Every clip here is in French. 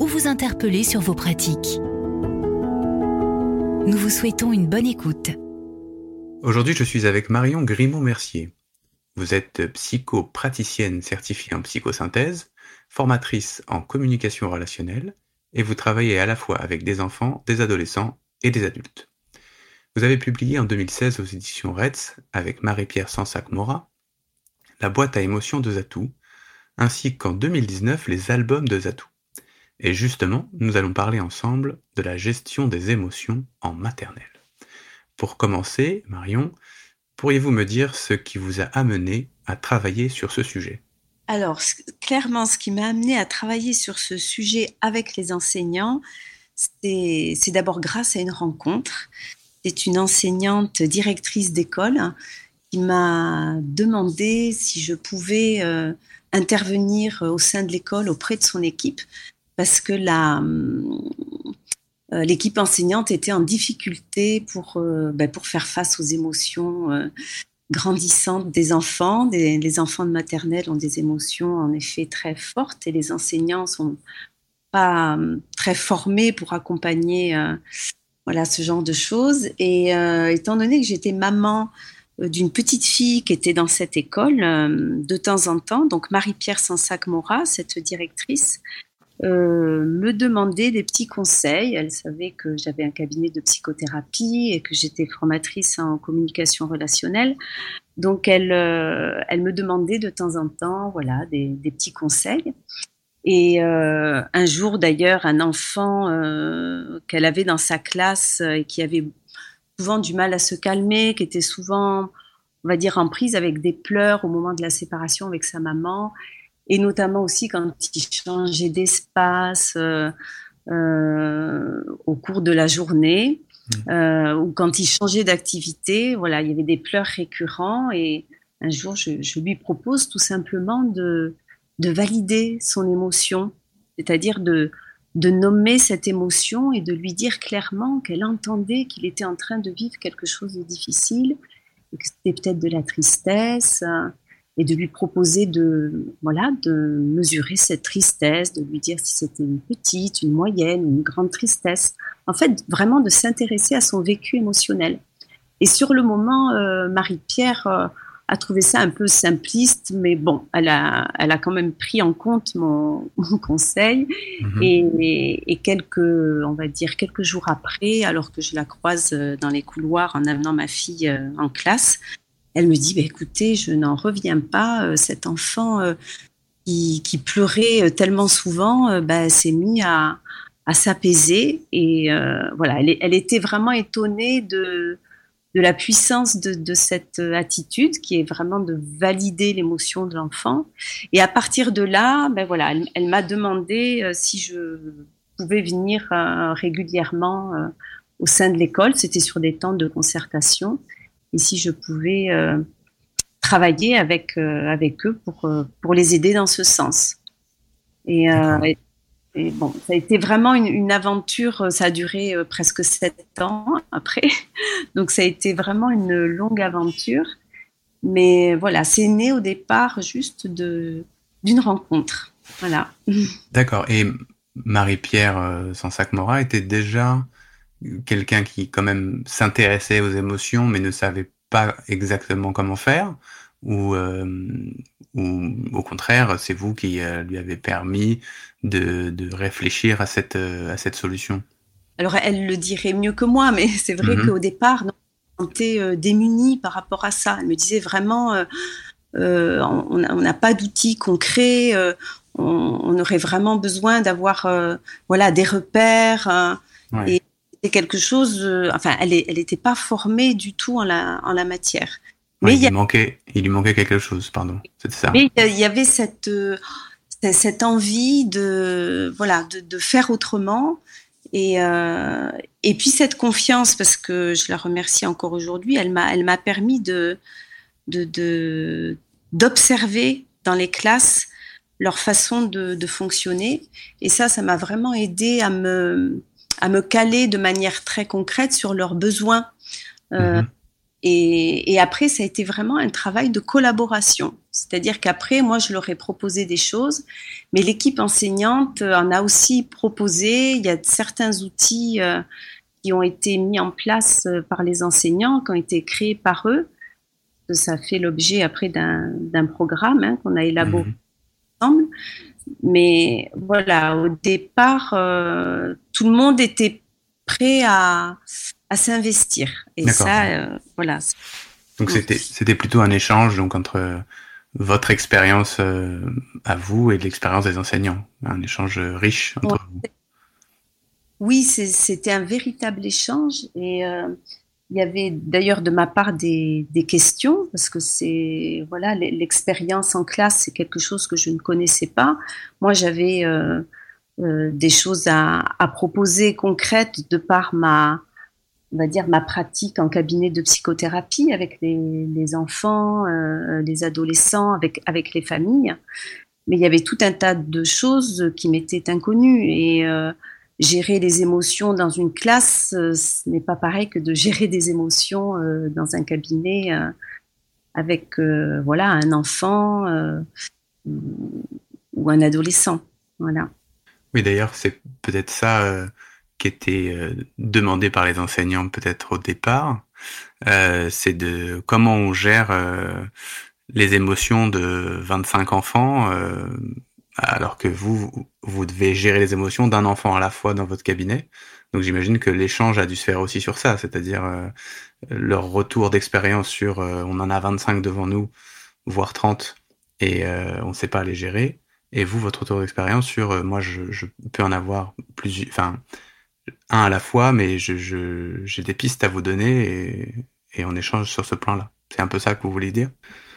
ou vous interpeller sur vos pratiques. Nous vous souhaitons une bonne écoute. Aujourd'hui, je suis avec Marion Grimaud-Mercier. Vous êtes psychopraticienne certifiée en psychosynthèse, formatrice en communication relationnelle, et vous travaillez à la fois avec des enfants, des adolescents et des adultes. Vous avez publié en 2016 aux éditions Retz, avec Marie-Pierre Sansac-Mora, La boîte à émotions de Zatou, ainsi qu'en 2019 les albums de Zatou. Et justement, nous allons parler ensemble de la gestion des émotions en maternelle. Pour commencer, Marion, pourriez-vous me dire ce qui vous a amené à travailler sur ce sujet? Alors, clairement, ce qui m'a amené à travailler sur ce sujet avec les enseignants, c'est d'abord grâce à une rencontre. C'est une enseignante directrice d'école qui m'a demandé si je pouvais euh, intervenir au sein de l'école auprès de son équipe parce que euh, l'équipe enseignante était en difficulté pour, euh, ben, pour faire face aux émotions euh, grandissantes des enfants. les enfants de maternelle ont des émotions en effet très fortes et les enseignants sont pas très formés pour accompagner voilà ce genre de choses. Et étant donné que j'étais maman d'une petite fille qui était dans cette école de temps en temps, donc Marie-Pierre Sansac-Mora, cette directrice, euh, me demandait des petits conseils. Elle savait que j'avais un cabinet de psychothérapie et que j'étais formatrice en communication relationnelle. Donc elle, euh, elle me demandait de temps en temps, voilà, des, petits conseils. Et euh, un jour d'ailleurs, un enfant qu'elle avait dans sa classe et qui avait souvent du mal à se calmer, qui était souvent, on va dire, en prise avec des pleurs au moment de la séparation avec sa maman et notamment aussi quand il changeait d'espace euh, euh, au cours de la journée mmh. euh, ou quand il changeait d'activité. Voilà, il y avait des pleurs récurrents et un jour, je, lui propose tout simplement de, de valider son émotion, c'est-à-dire de, de nommer cette émotion et de lui dire clairement qu'elle entendait qu'il était en train de vivre quelque chose de difficile, et que c'était peut-être de la tristesse, et de lui proposer de, voilà, de mesurer cette tristesse, de lui dire si c'était une petite, une moyenne, une grande tristesse. En fait, vraiment de s'intéresser à son vécu émotionnel. Et sur le moment, euh, Marie-Pierre euh, a trouvé ça un peu simpliste, mais bon, elle a, elle a quand même pris en compte mon, conseil. Mhm. Et, et, quelques, on va dire, quelques jours après, alors que je la croise euh, dans les couloirs en amenant ma fille en classe, elle me dit, bah, écoutez, je n'en reviens pas, euh, cet enfant euh, qui, pleurait euh, tellement souvent bah, s'est mis à, s'apaiser. Et voilà, elle, était vraiment étonnée de, la puissance de, cette attitude qui est vraiment de valider l'émotion de l'enfant. Et à partir de là, ben voilà, elle, m'a demandé si je pouvais venir régulièrement au sein de l'école. C'était sur des temps de concertation et si je pouvais euh, travailler avec, euh, avec eux pour, euh, pour les aider dans ce sens. Et, et, bon, ça a été vraiment une, une, aventure, ça a duré presque sept ans après, donc ça a été vraiment une longue aventure. Mais voilà, c'est né au départ juste de d'une rencontre. Voilà. D'accord. Et Marie-Pierre Sansac-Mora était déjà quelqu'un qui quand même s'intéressait aux émotions mais ne savait pas exactement comment faire ou, euh, ou au contraire c'est vous qui euh, lui avez permis de, de réfléchir à cette, euh, à cette solution? Alors elle le dirait mieux que moi mais c'est vrai mm-hmm. qu'au départ on était démunis par rapport à ça. Elle me disait vraiment on n'a pas d'outils concrets, on, on, aurait vraiment besoin d'avoir voilà des repères et c'était quelque chose. Euh, enfin, elle n'était pas formée du tout en la, en la matière. Mais il, lui manquait, il lui manquait quelque chose, pardon. C'est ça. Mais il y avait cette, euh, cette envie de, voilà, de, de faire autrement Et, euh, et puis cette confiance, parce que je la remercie encore aujourd'hui, elle m'a, elle m'a permis de, de, d'observer dans les classes leur façon de, de, fonctionner. Et ça, ça m'a vraiment aidé à me, à me caler de manière très concrète sur leurs besoins. Euh, mm-hmm. Et, et, après, ça a été vraiment un travail de collaboration. C'est-à-dire qu'après, moi, je leur ai proposé des choses, mais l'équipe enseignante en a aussi proposé. Il y a certains outils euh, qui ont été mis en place euh, par les enseignants, qui ont été créés par eux. Ça fait l'objet après d'un programme hein, qu'on a élaboré mmh. ensemble. Mais voilà, au départ, euh, tout le monde était prêt à, à s'investir. Et ça, euh, voilà. Donc c'était c'était plutôt un échange donc entre votre expérience euh, à vous et l'expérience des enseignants, un échange riche entre vous. Oui, c'était un véritable échange et euh, il y avait d'ailleurs de ma part des, des questions parce que c'est voilà l'expérience en classe c'est quelque chose que je ne connaissais pas. Moi j'avais euh, des choses à, à proposer concrètes de par ma on va dire, ma pratique en cabinet de psychothérapie avec les, les enfants, euh, les adolescents, avec, avec les familles. Mais il y avait tout un tas de choses qui m'étaient inconnues. Et euh, gérer les émotions dans une classe, euh, ce n'est pas pareil que de gérer des émotions euh, dans un cabinet euh, avec voilà, un enfant ou un adolescent. Voilà. Oui, d'ailleurs, c'est peut-être ça qui était demandé par les enseignants peut-être au départ, c'est de comment on gère les émotions de 25 enfants, alors que vous, vous devez gérer les émotions d'un enfant à la fois dans votre cabinet. Donc j'imagine que l'échange a dû se faire aussi sur ça, c'est-à-dire leur retour d'expérience sur on en a 25 devant nous, voire 30, et on ne sait pas les gérer. Et vous, votre retour d'expérience sur moi, je, je, peux en avoir plus, enfin, un à la fois, mais j'ai je, des pistes à vous donner et, et on échange sur ce plan-là. C'est un peu ça que vous voulez dire?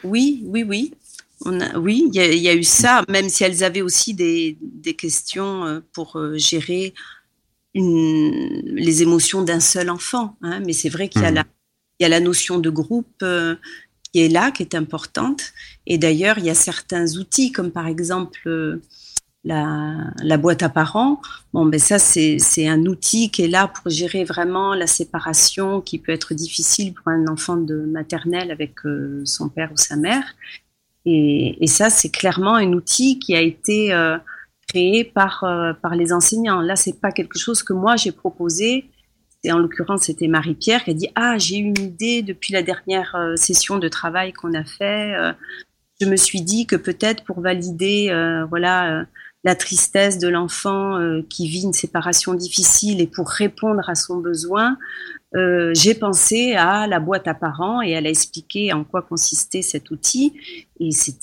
Oui, oui, oui. On a, oui, il y, y, a eu ça, même si elles avaient aussi des, des questions euh, pour euh, gérer une, les émotions d'un seul enfant. Hein. Mais c'est vrai qu'il y, mmh. y, a la notion de groupe euh, qui est là, qui est importante. Et d'ailleurs, il y a certains outils, comme par exemple euh, la, la, boîte à parents. Bon, ben ça, c'est un outil qui est là pour gérer vraiment la séparation qui peut être difficile pour un enfant de maternelle avec euh, son père ou sa mère. Et, ça, c'est clairement un outil qui a été euh, créé par, euh, par les enseignants. Là, c'est pas quelque chose que moi j'ai proposé. Et en l'occurrence, c'était Marie-Pierre qui a dit Ah, j'ai une idée depuis la dernière euh, session de travail qu'on a fait. Je me suis dit que peut-être pour valider, voilà la tristesse de l'enfant qui vit une séparation difficile et pour répondre à son besoin, euh, j'ai pensé à la boîte à parents et elle a expliqué en quoi consistait cet outil. Et c'est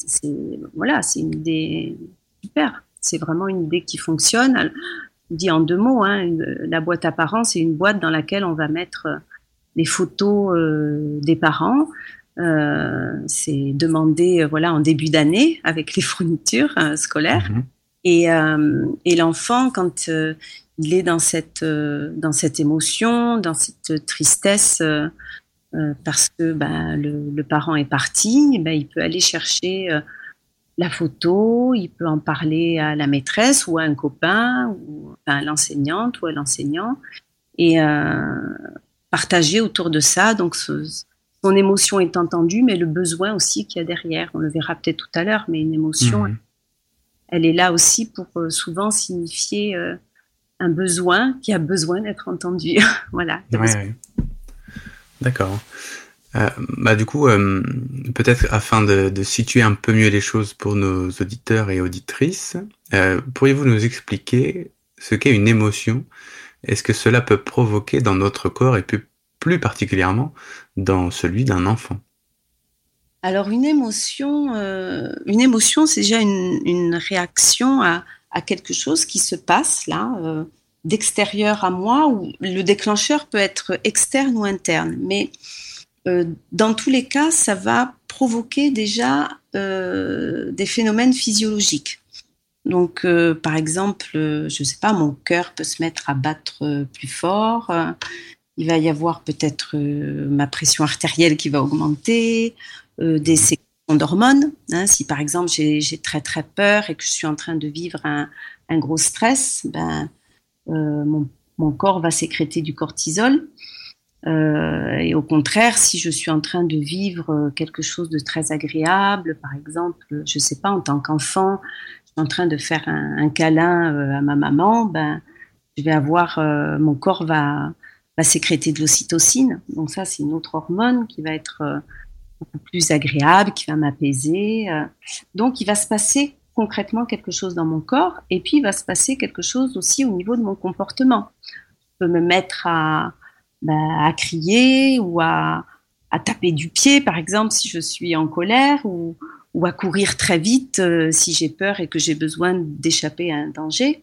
voilà, c'est une idée super. C'est vraiment une idée qui fonctionne. Dis en deux mots, hein, la boîte à parents, c'est une boîte dans laquelle on va mettre les photos euh, des parents. Euh, c'est demandé voilà en début d'année avec les fournitures euh, scolaires. Mm -hmm. Et, euh, et l'enfant, quand euh, il est dans cette, euh, dans cette émotion, dans cette tristesse, euh, euh, parce que ben, le, le, parent est parti, ben, il peut aller chercher la photo, il peut en parler à la maîtresse ou à un copain, ou à l'enseignante ou à l'enseignant, et partager autour de ça. Donc, ce, son émotion est entendue, mais le besoin aussi qu'il y a derrière. On le verra peut-être tout à l'heure, mais une émotion. Mmh elle est là aussi pour euh, souvent signifier euh, un besoin qui a besoin d'être entendu. voilà. Ouais, ouais. D'accord. Euh, bah du coup, euh, peut-être afin de, de, situer un peu mieux les choses pour nos auditeurs et auditrices, euh, pourriez-vous nous expliquer ce qu'est une émotion? Est-ce que cela peut provoquer dans notre corps et plus, plus particulièrement dans celui d'un enfant? Alors une émotion, une émotion, c'est déjà une, une réaction à, à, quelque chose qui se passe là, euh, d'extérieur à moi, ou le déclencheur peut être externe ou interne. Mais euh, dans tous les cas, ça va provoquer déjà euh, des phénomènes physiologiques. Donc, par exemple, je ne sais pas, mon cœur peut se mettre à battre plus fort. il va y avoir peut-être ma pression artérielle qui va augmenter, des séquences d'hormones. Hein. si par exemple j'ai très très peur et que je suis en train de vivre un, gros stress, ben, mon, mon, corps va sécréter du cortisol. Euh, et au contraire, si je suis en train de vivre quelque chose de très agréable, par exemple, je sais pas, en tant qu'enfant, je suis en train de faire un, câlin euh, à ma maman, ben, je vais avoir, euh, mon corps va sécréter de l'ocytocine. Donc ça, c'est une autre hormone qui va être euh, beaucoup plus agréable, qui va m'apaiser. Donc, il va se passer concrètement quelque chose dans mon corps, et puis il va se passer quelque chose aussi au niveau de mon comportement. Je peux me mettre à bah, à crier ou à, à, taper du pied, par exemple, si je suis en colère, ou, ou à courir très vite euh, si j'ai peur et que j'ai besoin d'échapper à un danger.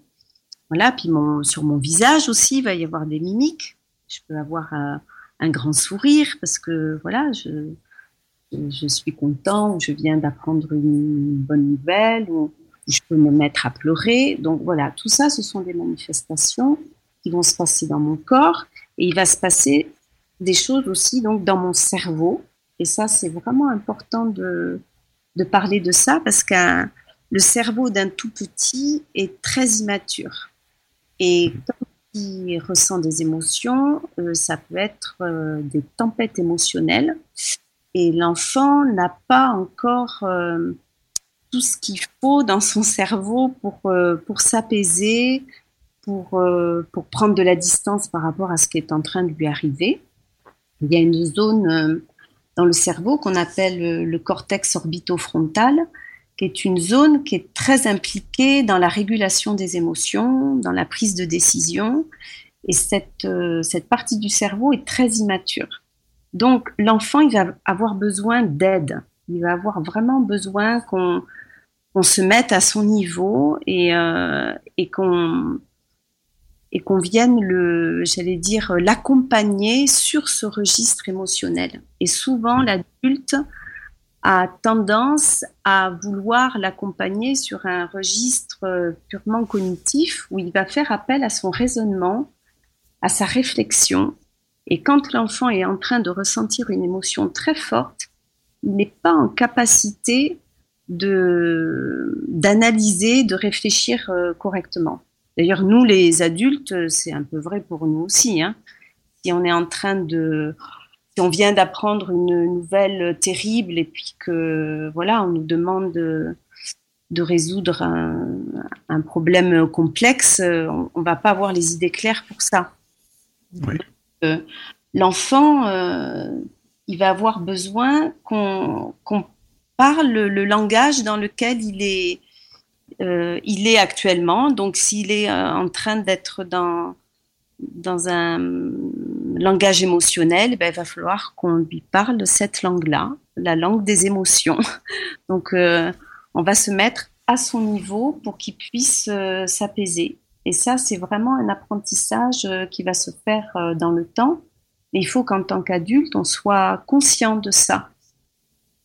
Voilà, puis mon, sur mon visage aussi, il va y avoir des mimiques. Je peux avoir un, un grand sourire parce que voilà, je, je suis content ou je viens d'apprendre une bonne nouvelle ou je peux me mettre à pleurer. Donc voilà, tout ça, ce sont des manifestations qui vont se passer dans mon corps et il va se passer des choses aussi donc dans mon cerveau. Et ça, c'est vraiment important de, de parler de ça parce que le cerveau d'un tout petit est très immature. Et quand il ressent des émotions, euh, ça peut être euh, des tempêtes émotionnelles. Et l'enfant n'a pas encore euh, tout ce qu'il faut dans son cerveau pour, pour s'apaiser, pour, euh, pour prendre de la distance par rapport à ce qui est en train de lui arriver. Il y a une zone euh, dans le cerveau qu'on appelle euh, le cortex orbitofrontal, qui est une zone qui est très impliquée dans la régulation des émotions, dans la prise de décision. Et cette, cette partie du cerveau est très immature. Donc l'enfant, il va avoir besoin d'aide. Il va avoir vraiment besoin qu'on se mette à son niveau et, et qu'on et qu'on vienne le, j'allais dire, l'accompagner sur ce registre émotionnel. Et souvent, l'adulte a tendance à vouloir l'accompagner sur un registre euh, purement cognitif où il va faire appel à son raisonnement, à sa réflexion. Et quand l'enfant est en train de ressentir une émotion très forte, il n'est pas en capacité de d'analyser, de réfléchir euh, correctement. D'ailleurs, nous, les adultes, c'est un peu vrai pour nous aussi. Hein. Si on est en train de, si on vient d'apprendre une nouvelle terrible et puis que voilà, on nous demande de, de résoudre un, un, problème complexe, on, on, va pas avoir les idées claires pour ça. Oui. L'enfant, euh, il va avoir besoin qu'on qu parle le langage dans lequel il est euh, il est actuellement. Donc, s'il est euh, en train d'être dans, dans un langage émotionnel, ben, il va falloir qu'on lui parle cette langue-là, la langue des émotions. Donc, on va se mettre à son niveau pour qu'il puisse s'apaiser. Et ça, c'est vraiment un apprentissage euh, qui va se faire euh, dans le temps. Mais il faut qu'en tant qu'adulte, on soit conscient de ça.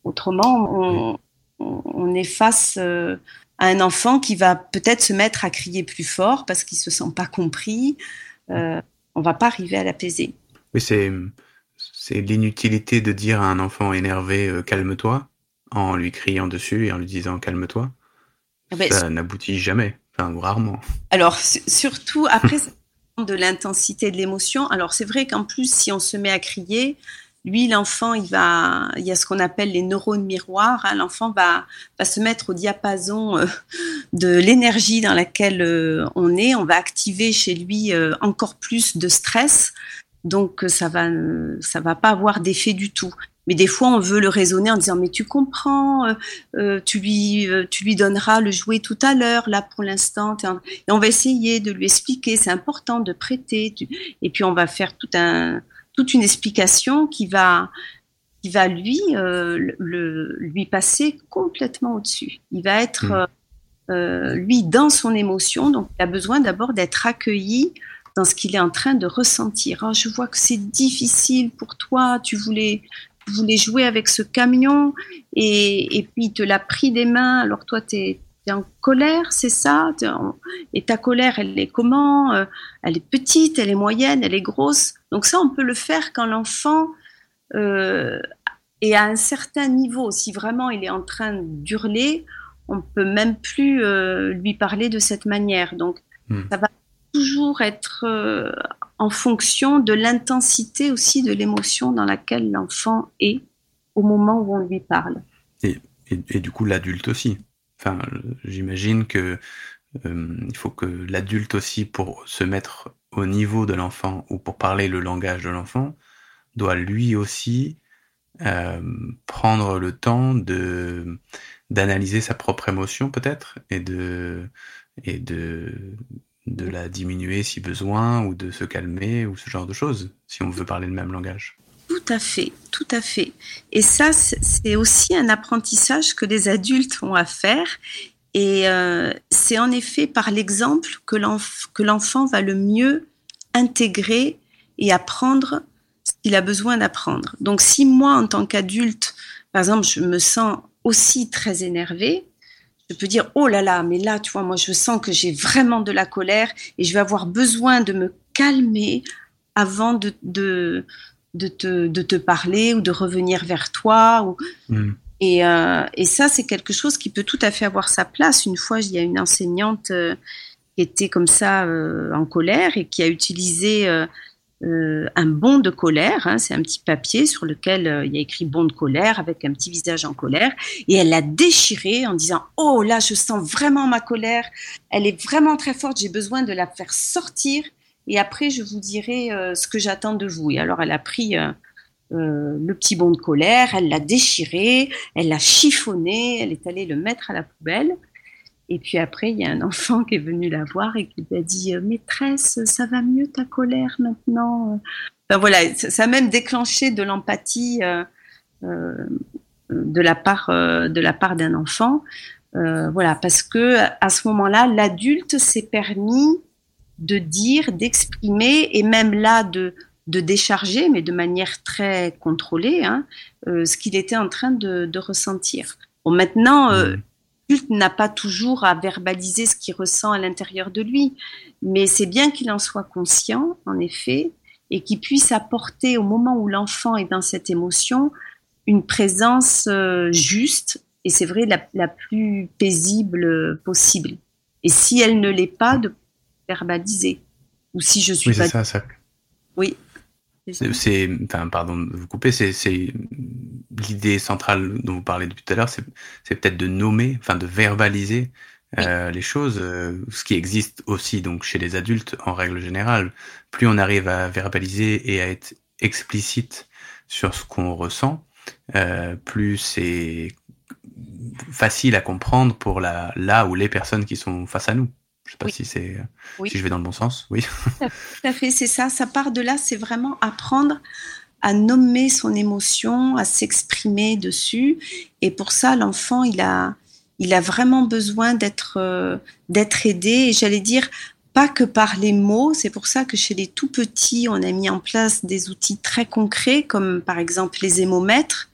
Autrement, on, on est face à un enfant qui va peut-être se mettre à crier plus fort parce qu'il se sent pas compris. Euh, on va pas arriver à l'apaiser. Oui, c'est c'est l'inutilité de dire à un enfant énervé euh, calme-toi en lui criant dessus et en lui disant calme-toi. Ah ben, ça n'aboutit jamais, rarement. Alors surtout après de l'intensité de l'émotion. Alors c'est vrai qu'en plus si on se met à crier, lui, l'enfant, il va, il y a ce qu'on appelle les neurones miroirs. Hein. L'enfant va, va se mettre au diapason euh, de l'énergie dans laquelle euh, on est. On va activer chez lui euh, encore plus de stress. Donc, ça va, ça va pas avoir d'effet du tout. Mais des fois, on veut le raisonner en disant mais tu comprends, euh, tu lui, tu lui donneras le jouet tout à l'heure. Là, pour l'instant, et on va essayer de lui expliquer. C'est important de prêter. Et puis, on va faire tout un toute une explication qui va, qui va lui, euh, le, lui passer complètement au-dessus. Il va être, mmh. euh, lui, dans son émotion, donc il a besoin d'abord d'être accueilli dans ce qu'il est en train de ressentir. Oh, je vois que c'est difficile pour toi, tu voulais, tu voulais jouer avec ce camion et, et puis il te l'a pris des mains, alors toi, tu es es en colère, c'est ça? Et ta colère, elle est comment? Euh, Elle est petite, elle est moyenne, elle est grosse. Donc ça, on peut le faire quand l'enfant euh, est à un certain niveau. Si vraiment il est en train d'hurler, on peut même plus euh, lui parler de cette manière. Donc hmm. ça va toujours être en fonction de l'intensité aussi de l'émotion dans laquelle l'enfant est au moment où on lui parle. Et, et du coup, l'adulte aussi. Enfin, j'imagine que euh, il faut que l'adulte aussi, pour se mettre au niveau de l'enfant ou pour parler le langage de l'enfant, doit lui aussi euh, prendre le temps de d'analyser sa propre émotion peut-être et de et de de la diminuer si besoin ou de se calmer ou ce genre de choses si on veut parler le même langage. Tout à fait, tout à fait. Et ça, c'est aussi un apprentissage que les adultes ont à faire. Et euh, c'est en effet par l'exemple que l'enfant va le mieux intégrer et apprendre ce qu'il a besoin d'apprendre. Donc si moi, en tant qu'adulte, par exemple, je me sens aussi très énervée, je peux dire, oh là là, mais là, tu vois, moi, je sens que j'ai vraiment de la colère et je vais avoir besoin de me calmer avant de, de, de te, de te parler ou de revenir vers toi. Ou... Mm. Et, euh, et, ça, c'est quelque chose qui peut tout à fait avoir sa place. Une fois, il y a une enseignante euh, qui était comme ça euh, en colère et qui a utilisé un bon de colère. Hein. c'est un petit papier sur lequel il y a écrit bon de colère avec un petit visage en colère. Et elle l'a déchiré en disant Oh là, je sens vraiment ma colère. Elle est vraiment très forte. J'ai besoin de la faire sortir et après je vous dirai euh, ce que j'attends de vous. Et alors elle a pris euh, euh, le petit bon de colère, elle l'a déchiré, elle l'a chiffonné, elle est allée le mettre à la poubelle. Et puis après, il y a un enfant qui est venu la voir et qui lui a dit Maîtresse, ça va mieux ta colère maintenant? Enfin, Voilà, ça a même déclenché de l'empathie de la part de la part d'un enfant. voilà, parce que à ce moment-là, l'adulte s'est permis de dire, d'exprimer et même là de, de décharger, mais de manière très contrôlée, hein, euh, ce qu'il était en train de, ressentir. Bon, maintenant, euh, n'a pas toujours à verbaliser ce qu'il ressent à l'intérieur de lui, mais c'est bien qu'il en soit conscient, en effet, et qu'il puisse apporter au moment où l'enfant est dans cette émotion une présence euh, juste, et c'est vrai, la, la, plus paisible possible. Et si elle ne l'est pas, de verbaliser. Ou si je suis oui, pas. Ça, ça. Oui. C'est, enfin, pardon de vous couper, c'est l'idée centrale dont vous parlez depuis tout à l'heure, c'est peut-être de nommer, enfin de verbaliser euh, les choses, euh, ce qui existe aussi donc chez les adultes en règle générale. Plus on arrive à verbaliser et à être explicite sur ce qu'on ressent, euh, plus c'est facile à comprendre pour la là ou les personnes qui sont face à nous. Je sais pas si c'est si je vais dans le bon sens. Oui. Tout à fait, c'est ça. Ça part de là. C'est vraiment apprendre à nommer son émotion, à s'exprimer dessus. Et pour ça, l'enfant, il a il a vraiment besoin d'être euh, d'être aidé. Et j'allais dire pas que par les mots. C'est pour ça que chez les tout petits, on a mis en place des outils très concrets, comme par exemple les émomètres,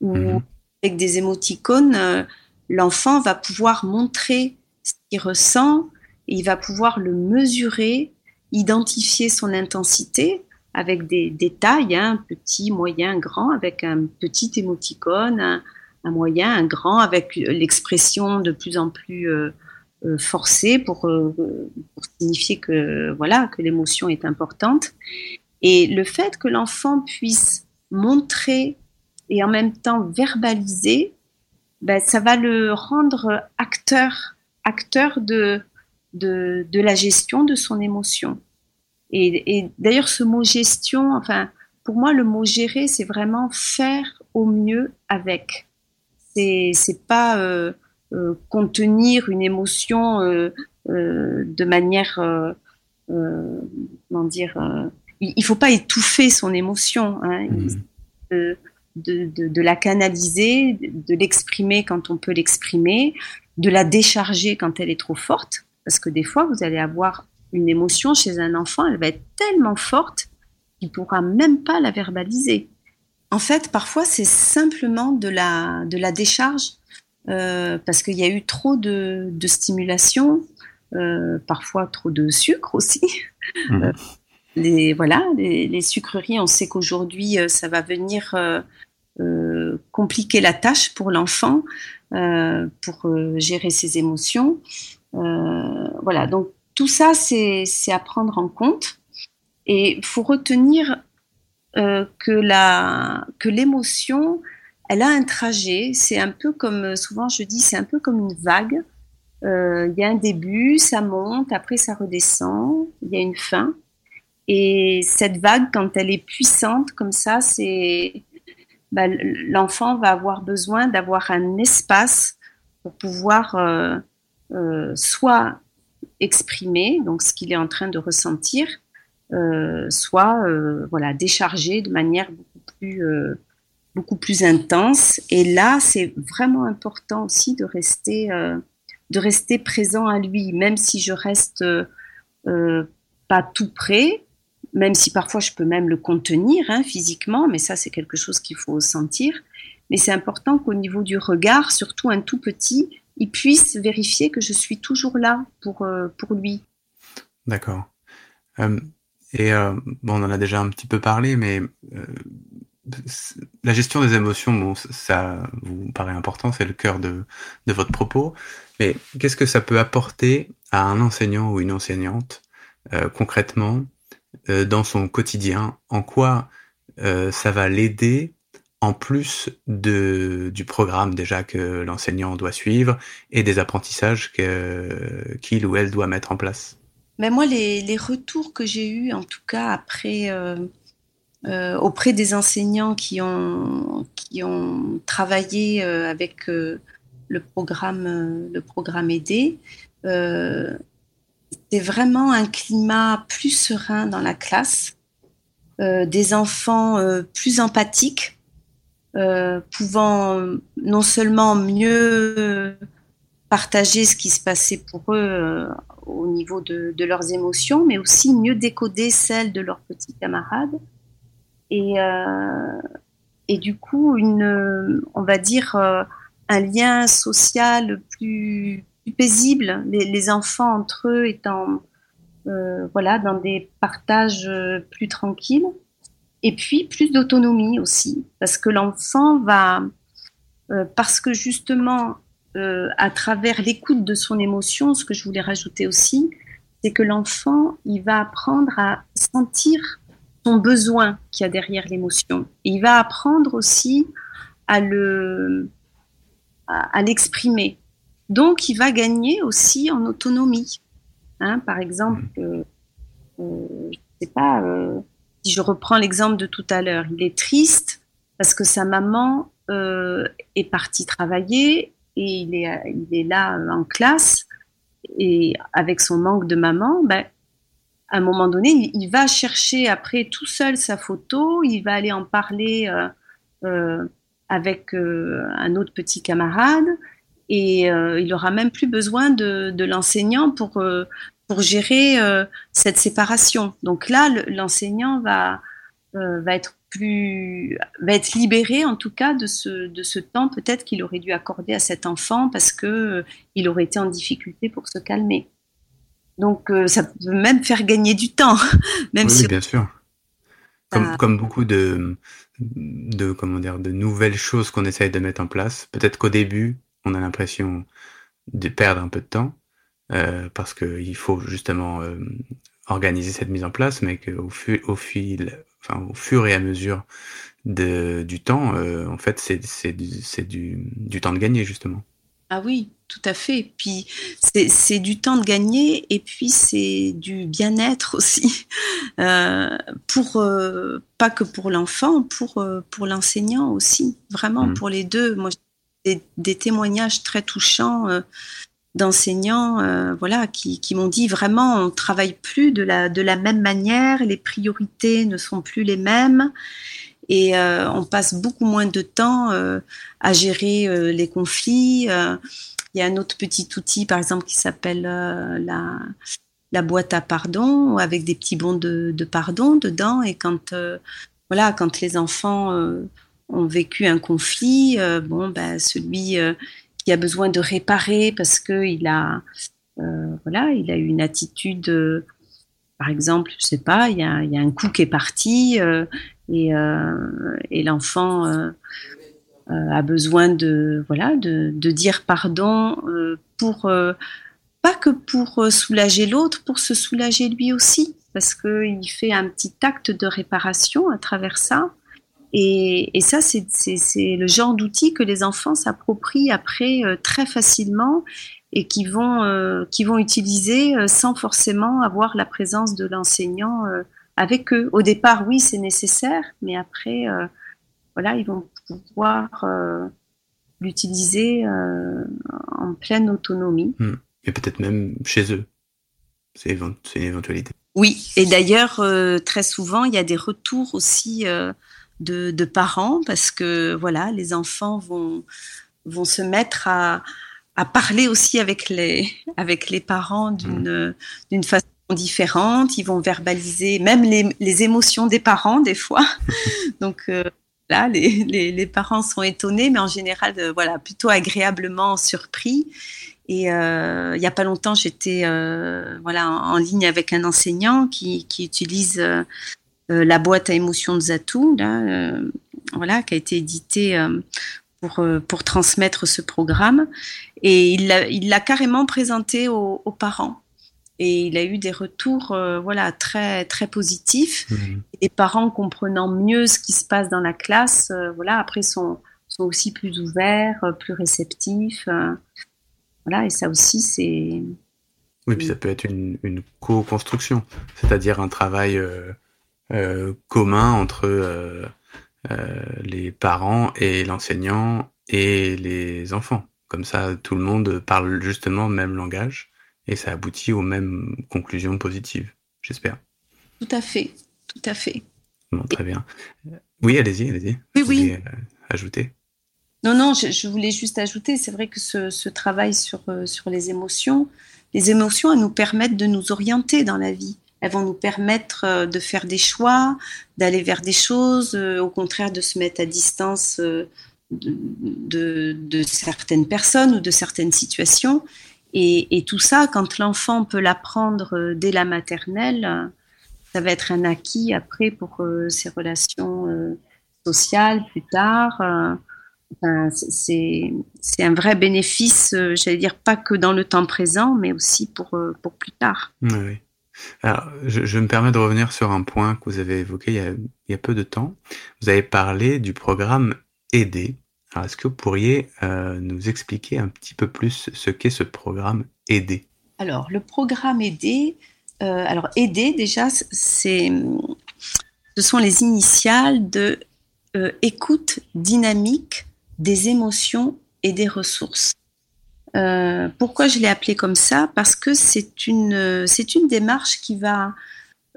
où mhm. avec des émoticônes, euh, l'enfant va pouvoir montrer ce qu'il ressent, il va pouvoir le mesurer, identifier son intensité avec des, détails, hein, petit, moyen, grand, avec un petit émoticône, un, moyen, un grand, avec l'expression de plus en plus euh, euh, forcée pour, euh, pour, signifier que voilà que l'émotion est importante. Et le fait que l'enfant puisse montrer et en même temps verbaliser, ben, ça va le rendre acteur, acteur de, de, la gestion de son émotion. Et, d'ailleurs, ce mot gestion, enfin, pour moi, le mot gérer, c'est vraiment faire au mieux avec. C'est, c'est pas euh, euh, contenir une émotion euh, de manière, comment dire, il, il faut pas étouffer son émotion. Hein. Mmh. De, de, de, la canaliser, de l'exprimer quand on peut l'exprimer, de la décharger quand elle est trop forte. Parce que des fois, vous allez avoir une émotion chez un enfant, elle va être tellement forte qu'il ne pourra même pas la verbaliser. En fait, parfois, c'est simplement de la, de la décharge parce qu'il y a eu trop de, stimulation, parfois trop de sucre aussi. Mmh. les, voilà, les, sucreries, on sait qu'aujourd'hui, ça va venir compliquer la tâche pour l'enfant, pour gérer ses émotions. voilà, donc tout ça, c'est à prendre en compte. Et il faut retenir euh, que l'émotion, elle a un trajet. C'est un peu comme, souvent je dis, c'est un peu comme une vague. Euh, il y a un début, ça monte, après ça redescend, il y a une fin. Et cette vague, quand elle est puissante comme ça, c'est bah, l'enfant va avoir besoin d'avoir un espace pour pouvoir euh, soit exprimer donc ce qu'il est en train de ressentir, euh, soit euh, voilà décharger de manière beaucoup plus euh, beaucoup plus intense. Et là, c'est vraiment important aussi de rester de rester présent à lui, même si je reste pas tout près, même si parfois je peux même le contenir hein, physiquement, mais ça c'est quelque chose qu'il faut sentir. Mais c'est important qu'au niveau du regard, surtout un tout petit, il puisse vérifier que je suis toujours là pour, euh, pour lui. D'accord. Euh, et euh, bon, on en a déjà un petit peu parlé, mais la gestion des émotions, bon, ça vous paraît important, c'est le cœur de, de votre propos. Mais qu'est-ce que ça peut apporter à un enseignant ou une enseignante concrètement dans son quotidien? En quoi ça va l'aider en plus de, du programme déjà que l'enseignant doit suivre et des apprentissages qu'il ou elle doit mettre en place. Mais moi, les, les retours que j'ai eus, en tout cas après, euh, euh, auprès des enseignants qui ont, qui ont travaillé euh, avec le programme, le programme aidé, c'est vraiment un climat plus serein dans la classe, des enfants plus empathiques pouvant non seulement mieux partager ce qui se passait pour eux euh, au niveau de, leurs émotions, mais aussi mieux décoder celles de leurs petits camarades. Et, euh, et du coup, une, on va dire, un lien social plus, paisible, les, les, enfants entre eux étant voilà, dans des partages plus tranquilles et puis plus d'autonomie aussi, parce que l'enfant va, euh, parce que justement, euh, à travers l'écoute de son émotion, ce que je voulais rajouter aussi, c'est que l'enfant, il va apprendre à sentir son besoin qu'il y a derrière l'émotion. Et il va apprendre aussi à le, à, l'exprimer. Donc, il va gagner aussi en autonomie. Hein, par exemple, euh, euh, je sais pas, si je reprends l'exemple de tout à l'heure, il est triste parce que sa maman euh, est partie travailler et il est, là euh, en classe et avec son manque de maman, ben, à un moment donné, il, va chercher après tout seul sa photo, il va aller en parler euh, avec un autre petit camarade et il n'aura même plus besoin de l'enseignant pour, pour gérer euh, cette séparation. Donc là, l'enseignant va, euh, va être plus, va être libéré en tout cas de ce, de ce temps peut-être qu'il aurait dû accorder à cet enfant parce que euh, il aurait été en difficulté pour se calmer. Donc ça peut même faire gagner du temps, même oui, bien sûr. Comme, comme beaucoup de, de, comment dire, de nouvelles choses qu'on essaye de mettre en place. Peut-être qu'au début, on a l'impression de perdre un peu de temps, euh, parce qu'il faut justement euh, organiser cette mise en place, mais qu'au au fil, enfin, au fur et à mesure de, du temps, euh, en fait, c'est, du, du temps de gagner justement. Ah oui, tout à fait. Puis c'est, du temps de gagner et puis c'est du bien-être aussi, euh, pour pas que pour l'enfant, pour pour l'enseignant aussi, vraiment mmh. pour les deux. Moi, des, des témoignages très touchants d'enseignants euh, voilà qui, m'ont dit vraiment on travaille plus de la de la même manière les priorités ne sont plus les mêmes et euh, on passe beaucoup moins de temps euh, à gérer les conflits il y a un autre petit outil par exemple qui s'appelle la la boîte à pardon avec des petits bons de, de pardon dedans et quand voilà quand les enfants ont vécu un conflit bon ben celui a besoin de réparer parce que il a, voilà, il a eu une attitude par exemple, je sais pas, il y a, un coup qui est parti et, et l'enfant a besoin de voilà de, de dire pardon pour pas que pour soulager l'autre, pour se soulager lui aussi, parce qu'il fait un petit acte de réparation à travers ça. Et, et ça, c'est le genre d'outil que les enfants s'approprient après très facilement et qui vont, euh, qui vont utiliser euh, sans forcément avoir la présence de l'enseignant euh, avec eux. Au départ, oui, c'est nécessaire, mais après, voilà, ils vont pouvoir l'utiliser en pleine autonomie. Hmm. Et peut-être même chez eux. C'est une éventualité. Oui, et d'ailleurs, très souvent, il y a des retours aussi de, de, parents parce que voilà, les enfants vont, vont se mettre à, à parler aussi avec les, avec les parents d'une mm. d'une façon différente. Ils vont verbaliser même les, les émotions des parents des fois. Donc euh, là, les, les, les, parents sont étonnés, mais en général, euh, voilà, plutôt agréablement surpris. Et euh, il n'y a pas longtemps, j'étais voilà en, ligne avec un enseignant qui, qui utilise la boîte à émotions de Zatou, là, voilà, qui a été éditée pour, euh, pour transmettre ce programme. Et il l'a, carrément présenté aux, parents. Et il a eu des retours euh, voilà, très, très positifs. Mmh. Les parents comprenant mieux ce qui se passe dans la classe, euh, voilà, après sont, sont aussi plus ouverts, plus réceptifs. voilà, et ça aussi, c'est. Oui, puis ça peut être une, une co-construction, c'est-à-dire un travail commun entre euh, les parents et l'enseignant et les enfants. Comme ça, tout le monde parle justement le même langage et ça aboutit aux mêmes conclusions positives, j'espère. Tout à fait, tout à fait. Bon, très bien. Oui, allez-y, allez-y. Oui, oui. Euh, ajouter? Non, non, je, voulais juste ajouter, c'est vrai que ce, ce travail sur, euh, sur les émotions, les émotions, elles nous permettent de nous orienter dans la vie. Elles vont nous permettre euh, de faire des choix, d'aller vers des choses, euh, au contraire de se mettre à distance euh, de, certaines personnes ou de certaines situations. Et, tout ça, quand l'enfant peut l'apprendre dès la maternelle, ça va être un acquis après pour ses relations sociales plus tard. C'est un vrai bénéfice, j'allais dire, pas que dans le temps présent, mais aussi pour, pour plus tard. Oui. Alors, je, me permets de revenir sur un point que vous avez évoqué il y a, peu de temps. Vous avez parlé du programme Aider. Alors, est-ce que vous pourriez euh, nous expliquer un petit peu plus ce qu'est ce programme Aider? Alors, le programme Aider, euh, alors Aider déjà, c'est, ce sont les initiales de euh, écoute dynamique des émotions et des ressources. Euh, pourquoi je l'ai appelé comme ça? Parce que c'est une, c'est une démarche qui va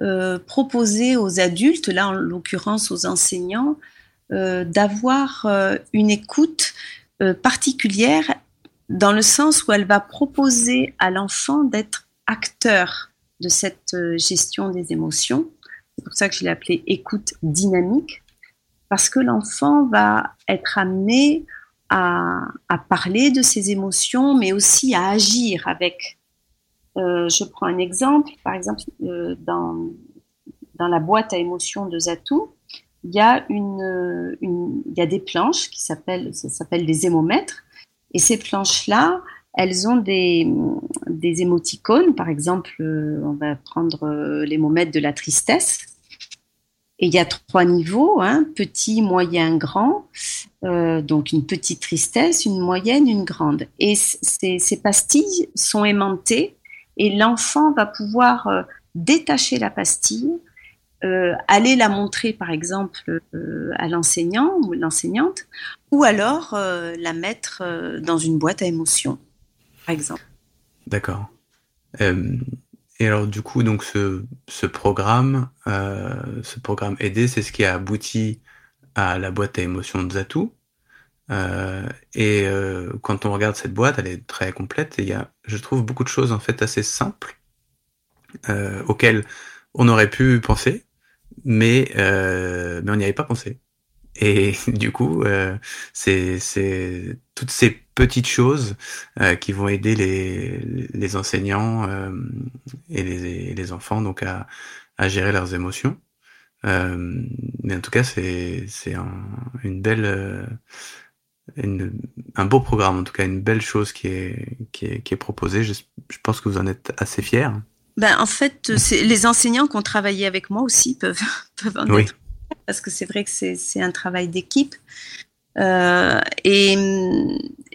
euh, proposer aux adultes, là en l'occurrence aux enseignants, euh, d'avoir une écoute particulière dans le sens où elle va proposer à l'enfant d'être acteur de cette gestion des émotions. C'est pour ça que je l'ai appelé écoute dynamique, parce que l'enfant va être amené à, parler de ses émotions, mais aussi à agir avec. Euh, je prends un exemple, par exemple, euh, dans, dans la boîte à émotions de Zatou, il y a, une, il y a des planches qui s'appellent, des émomètres, et ces planches-là, elles ont des, des émoticônes, par exemple, euh, on va prendre l'émomètre de la tristesse, et il y a trois niveaux, hein, petit, moyen, grand. Euh, donc une petite tristesse, une moyenne, une grande. Et ces, pastilles sont aimantées et l'enfant va pouvoir euh, détacher la pastille, euh, aller la montrer par exemple à l'enseignant ou l'enseignante, ou alors la mettre dans une boîte à émotions, par exemple. D'accord. Et alors du coup, donc ce, ce programme, euh, ce programme aidé, c'est ce qui a abouti à la boîte à émotions de Zatou. Euh, et euh, quand on regarde cette boîte, elle est très complète il y a, je trouve, beaucoup de choses en fait assez simples auxquelles on aurait pu penser, mais mais on n'y avait pas pensé. Et du coup, c'est c'est toutes ces petites choses qui vont aider les, les enseignants et les, les, enfants donc à, à gérer leurs émotions. mais en tout cas, c'est c'est un, une belle un beau programme, en tout cas une belle chose qui est, qui est, qui est proposée. Je, je, pense que vous en êtes assez fiers. Ben, en fait, les enseignants qui ont travaillé avec moi aussi peuvent, peuvent en être parce que c'est vrai que c'est un travail d'équipe. Euh, et,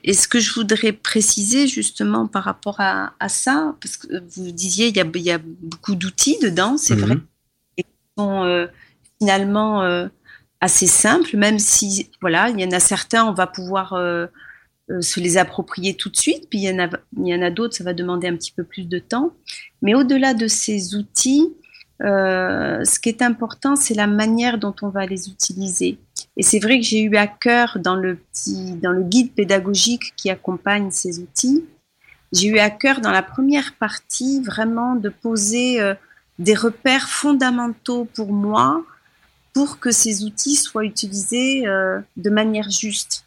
et, ce que je voudrais préciser justement par rapport à, à ça, parce que vous disiez il y a, il y a beaucoup d'outils dedans, c'est vrai, mhm. et qui sont euh, finalement euh, assez simple, même si, voilà, il y en a certains, on va pouvoir euh, se les approprier tout de suite, puis il y en a, il y en a d'autres, ça va demander un petit peu plus de temps. Mais au-delà de ces outils, euh, ce qui est important, c'est la manière dont on va les utiliser. Et c'est vrai que j'ai eu à cœur dans le petit, dans le guide pédagogique qui accompagne ces outils, j'ai eu à cœur dans la première partie vraiment de poser euh, des repères fondamentaux pour moi pour que ces outils soient utilisés euh, de manière juste.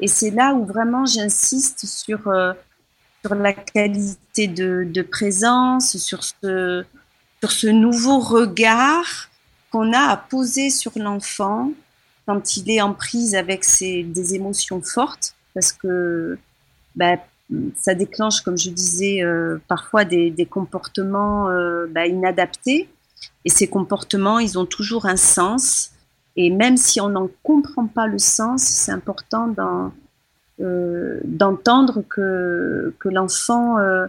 Et c'est là où vraiment j'insiste sur, sur la qualité de, de, présence, sur ce, sur ce nouveau regard qu'on a à poser sur l'enfant quand il est en prise avec ses, des émotions fortes, parce que bah, ça déclenche, comme je disais, euh, parfois des, des comportements euh, bah, inadaptés. Et ces comportements, ils ont toujours un sens. Et même si on n'en comprend pas le sens, c'est important euh, d'entendre que, que l'enfant euh,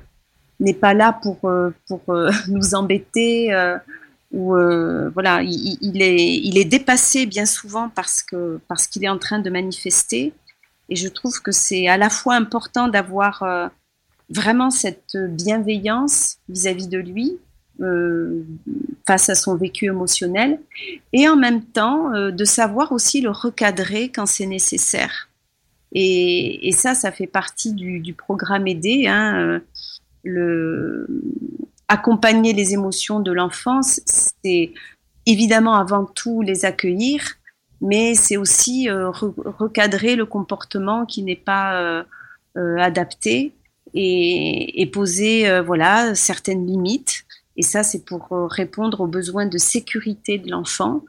n'est pas là pour, euh, pour euh, nous embêter. Euh, ou voilà, il, est, il est dépassé bien souvent parce que parce qu'il est en train de manifester. Et je trouve que c'est à la fois important d'avoir vraiment cette bienveillance vis-à-vis -vis de lui, face à son vécu émotionnel et en même temps de savoir aussi le recadrer quand c'est nécessaire. Et, et, ça, ça fait partie du, programme aidé. Hein, le, accompagner les émotions de l'enfance, c'est évidemment avant tout les accueillir, mais c'est aussi euh, recadrer le comportement qui n'est pas euh, euh, adapté et, et poser voilà certaines limites et ça, c'est pour euh, répondre aux besoins de sécurité de l'enfant.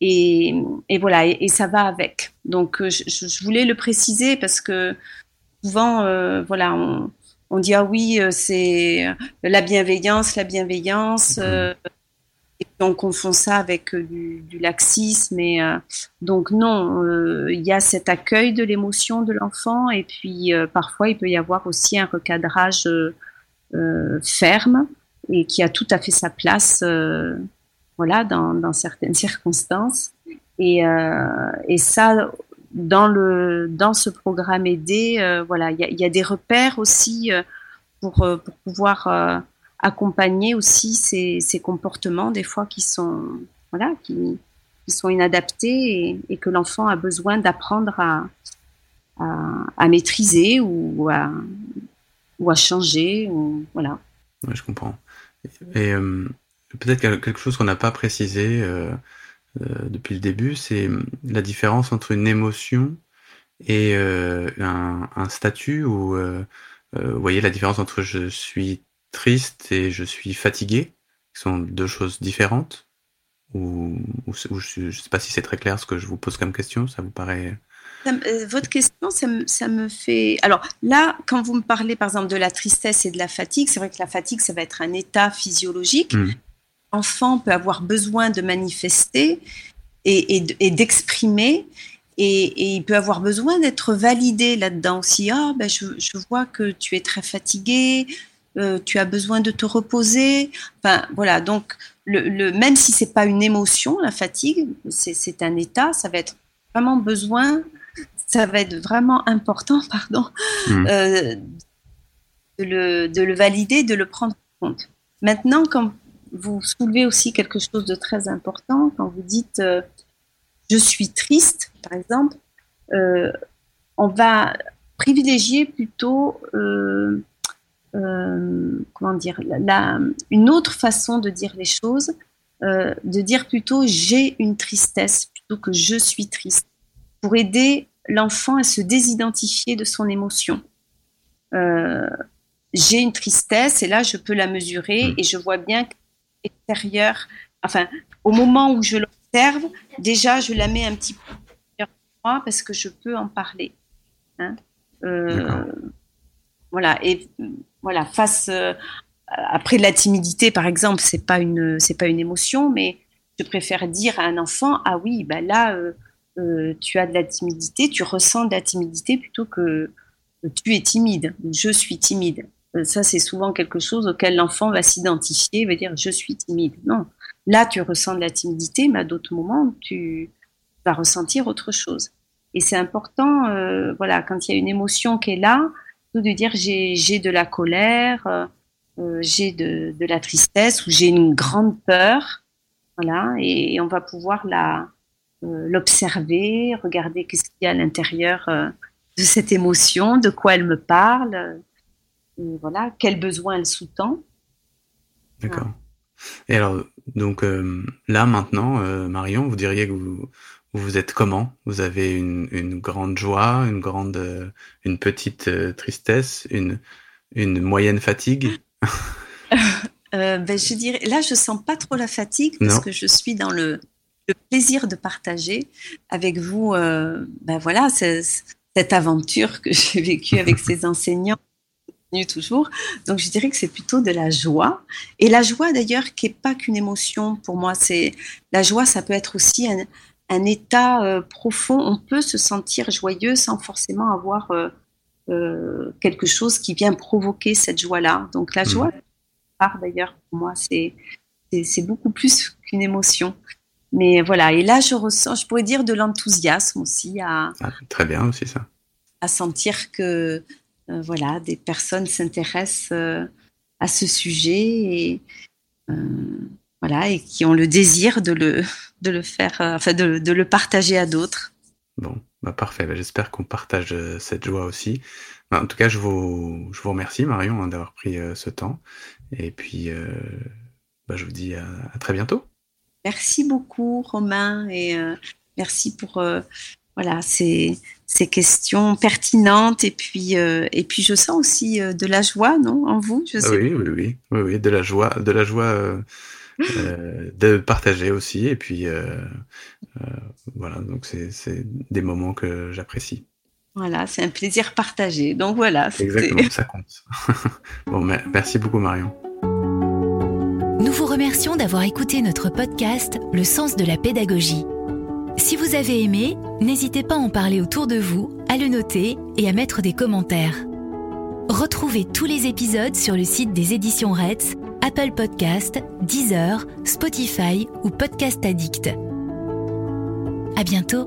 Et, et, voilà, et, ça va avec. Donc, euh, je, je, voulais le préciser parce que souvent, euh, voilà, on, on, dit ah oui, euh, c'est la bienveillance, la bienveillance. Euh, et on confond ça avec du, du laxisme. Et, euh, donc non, il y a cet accueil de l'émotion de l'enfant. Et puis parfois, il peut y avoir aussi un recadrage ferme et qui a tout à fait sa place euh, voilà, dans, dans, certaines circonstances. Et, euh, et ça, dans, le, dans ce programme aidé, euh, voilà, il y a, des repères aussi euh, pour, euh, pour pouvoir accompagner aussi ces, ces, comportements, des fois qui sont, voilà, qui, sont inadaptés et, et que l'enfant a besoin d'apprendre à, à, à, maîtriser ou à, ou à changer. Ou, voilà. Ouais, je comprends. Et peut-être quelque chose qu'on n'a pas précisé depuis le début, c'est la différence entre une émotion et un, un, statut où vous voyez la différence entre je suis triste et je suis fatigué, qui sont deux choses différentes. Ou, ou, ou je ne sais pas si c'est très clair ce que je vous pose comme question, ça vous paraît euh, votre question, ça me, ça me, fait. Alors là, quand vous me parlez par exemple de la tristesse et de la fatigue, c'est vrai que la fatigue, ça va être un état physiologique. Mmh. L'enfant peut avoir besoin de manifester et, et, et d'exprimer. Et, et, il peut avoir besoin d'être validé là-dedans aussi. Ah, ben je, je, vois que tu es très fatigué, euh, tu as besoin de te reposer. Enfin, voilà. Donc, le, le, même si c'est pas une émotion, la fatigue, c'est un état, ça va être vraiment besoin ça va être vraiment important, pardon, mmh. euh, de, le, de, le, valider, de le prendre en compte. Maintenant, quand vous soulevez aussi quelque chose de très important, quand vous dites euh, je suis triste, par exemple, euh, on va privilégier plutôt euh, comment dire la, une autre façon de dire les choses, de dire plutôt j'ai une tristesse plutôt que je suis triste, pour aider l'enfant à se désidentifier de son émotion. J'ai une tristesse et là je peux la mesurer hmm. et je vois bien extérieur, enfin au moment où je l'observe, déjà je la mets un petit peu moi parce que je peux en parler. Hein. Euh, voilà et voilà face euh, après la timidité par exemple c'est pas une c'est pas une émotion mais je préfère dire à un enfant ah oui bah là tu as de la timidité tu ressens de la timidité plutôt que tu es timide, je suis timide. Euh, ça, c'est souvent quelque chose auquel l'enfant va s'identifier, va dire je suis timide. Non, là, tu ressens de la timidité, mais à d'autres moments, tu vas ressentir autre chose. Et c'est important, euh, voilà, quand il y a une émotion qui est là, de dire j'ai de la colère, euh, j'ai de, la tristesse ou j'ai une grande peur, voilà, et, on va pouvoir la l'observer, regarder qu'est-ce qu'il y a à l'intérieur de cette émotion, de quoi elle me parle, voilà, quel besoin elle sous-tend. D'accord. Et alors, donc euh, là maintenant, euh, Marion, vous diriez que vous, vous êtes comment? Vous avez une, une, grande joie, une grande, euh, une petite tristesse, une, une moyenne fatigue? Ben, je dirais, là, je sens pas trop la fatigue parce que je suis dans le, le, plaisir de partager avec vous. ben voilà, cette aventure que j'ai vécue avec ces enseignants toujours. Donc je dirais que c'est plutôt de la joie. Et la joie d'ailleurs qui n'est pas qu'une émotion pour moi. C'est La joie, ça peut être aussi un, état euh, profond. On peut se sentir joyeux sans forcément avoir euh, euh, quelque chose qui vient provoquer cette joie-là. Donc la joie, mmh. d'ailleurs, pour moi, c'est, c'est, beaucoup plus qu'une émotion. Mais voilà, et là, je ressens, je pourrais dire de l'enthousiasme aussi à... Ah, très bien aussi ça à sentir que euh, voilà, des personnes s'intéressent euh, à ce sujet et euh, voilà et qui ont le désir de le de le faire, enfin de, de, le partager à d'autres. Bon, bah parfait. Bah, j'espère qu'on partage cette joie aussi. Bah, en tout cas, je vous je vous remercie Marion hein, d'avoir pris ce temps et puis bah, je vous dis à, à, très bientôt. Merci beaucoup Romain et merci pour voilà ces ces questions pertinentes. Et puis euh, et puis je sens aussi euh, de la joie non en vous je sais oui, oui, oui. Oui oui de la joie de la joie euh, de partager aussi. Et puis voilà. Donc c'est c'est des moments que j'apprécie. Voilà c'est un plaisir partagé. Donc voilà exactement ça compte. Bon merci beaucoup Marion. Nous vous remercions d'avoir écouté notre podcast Le sens de la pédagogie si vous avez aimé, n'hésitez pas à en parler autour de vous, à le noter et à mettre des commentaires. Retrouvez tous les épisodes sur le site des éditions Retz, Apple Podcast, Deezer, Spotify ou Podcast Addict. À bientôt!